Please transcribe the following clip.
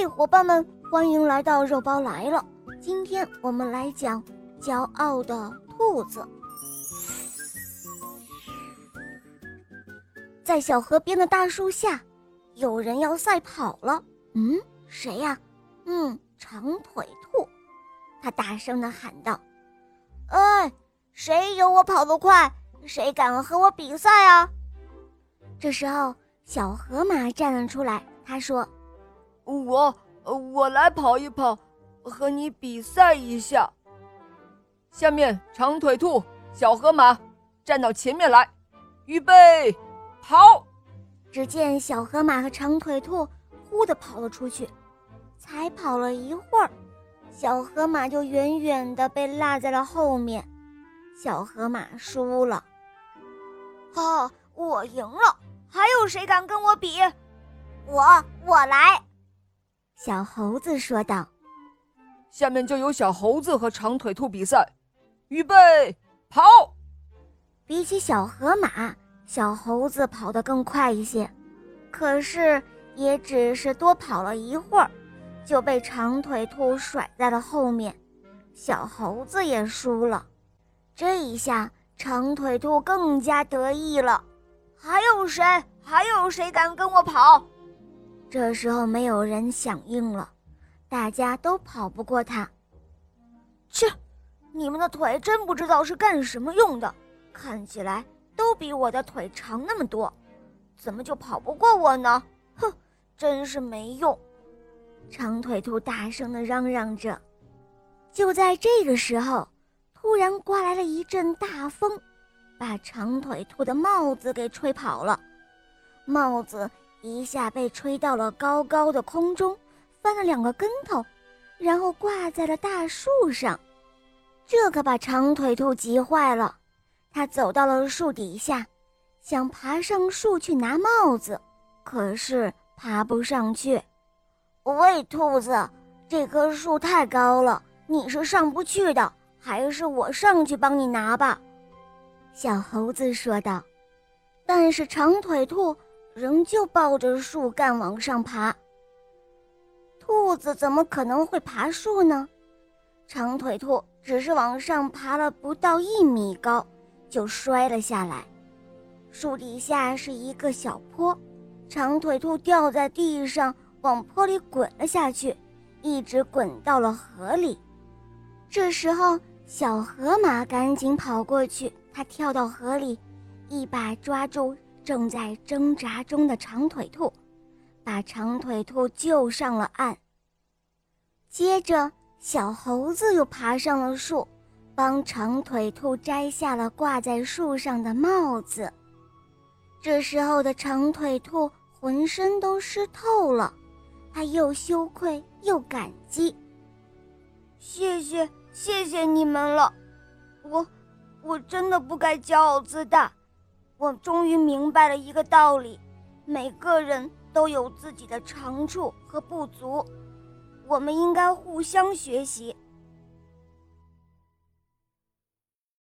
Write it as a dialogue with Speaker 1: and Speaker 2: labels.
Speaker 1: 嘿，伙伴们，欢迎来到肉包来了。今天我们来讲骄傲的兔子。在小河边的大树下，有人要赛跑了。嗯，谁呀？嗯，长腿兔。他大声的喊道：“哎，谁有我跑得快？谁敢和我比赛啊？”这时候，小河马站了出来，他说。
Speaker 2: 我我来跑一跑，和你比赛一下。下面长腿兔、小河马站到前面来，预备，跑！
Speaker 1: 只见小河马和长腿兔忽地跑了出去，才跑了一会儿，小河马就远远的被落在了后面。小河马输了。哈，我赢了！还有谁敢跟我比？我，我来。小猴子说道：“
Speaker 2: 下面就由小猴子和长腿兔比赛，预备，跑！”
Speaker 1: 比起小河马，小猴子跑得更快一些，可是也只是多跑了一会儿，就被长腿兔甩在了后面。小猴子也输了。这一下，长腿兔更加得意了。还有谁？还有谁敢跟我跑？这时候没有人响应了，大家都跑不过他。切，你们的腿真不知道是干什么用的，看起来都比我的腿长那么多，怎么就跑不过我呢？哼，真是没用！长腿兔大声地嚷嚷着。就在这个时候，突然刮来了一阵大风，把长腿兔的帽子给吹跑了，帽子。一下被吹到了高高的空中，翻了两个跟头，然后挂在了大树上。这可把长腿兔急坏了。他走到了树底下，想爬上树去拿帽子，可是爬不上去。喂，兔子，这棵树太高了，你是上不去的，还是我上去帮你拿吧？小猴子说道。但是长腿兔。仍旧抱着树干往上爬。兔子怎么可能会爬树呢？长腿兔只是往上爬了不到一米高，就摔了下来。树底下是一个小坡，长腿兔掉在地上，往坡里滚了下去，一直滚到了河里。这时候，小河马赶紧跑过去，它跳到河里，一把抓住。正在挣扎中的长腿兔，把长腿兔救上了岸。接着，小猴子又爬上了树，帮长腿兔摘下了挂在树上的帽子。这时候的长腿兔浑身都湿透了，他又羞愧又感激。谢谢，谢谢你们了，我，我真的不该骄傲自大。我终于明白了一个道理：每个人都有自己的长处和不足，我们应该互相学习，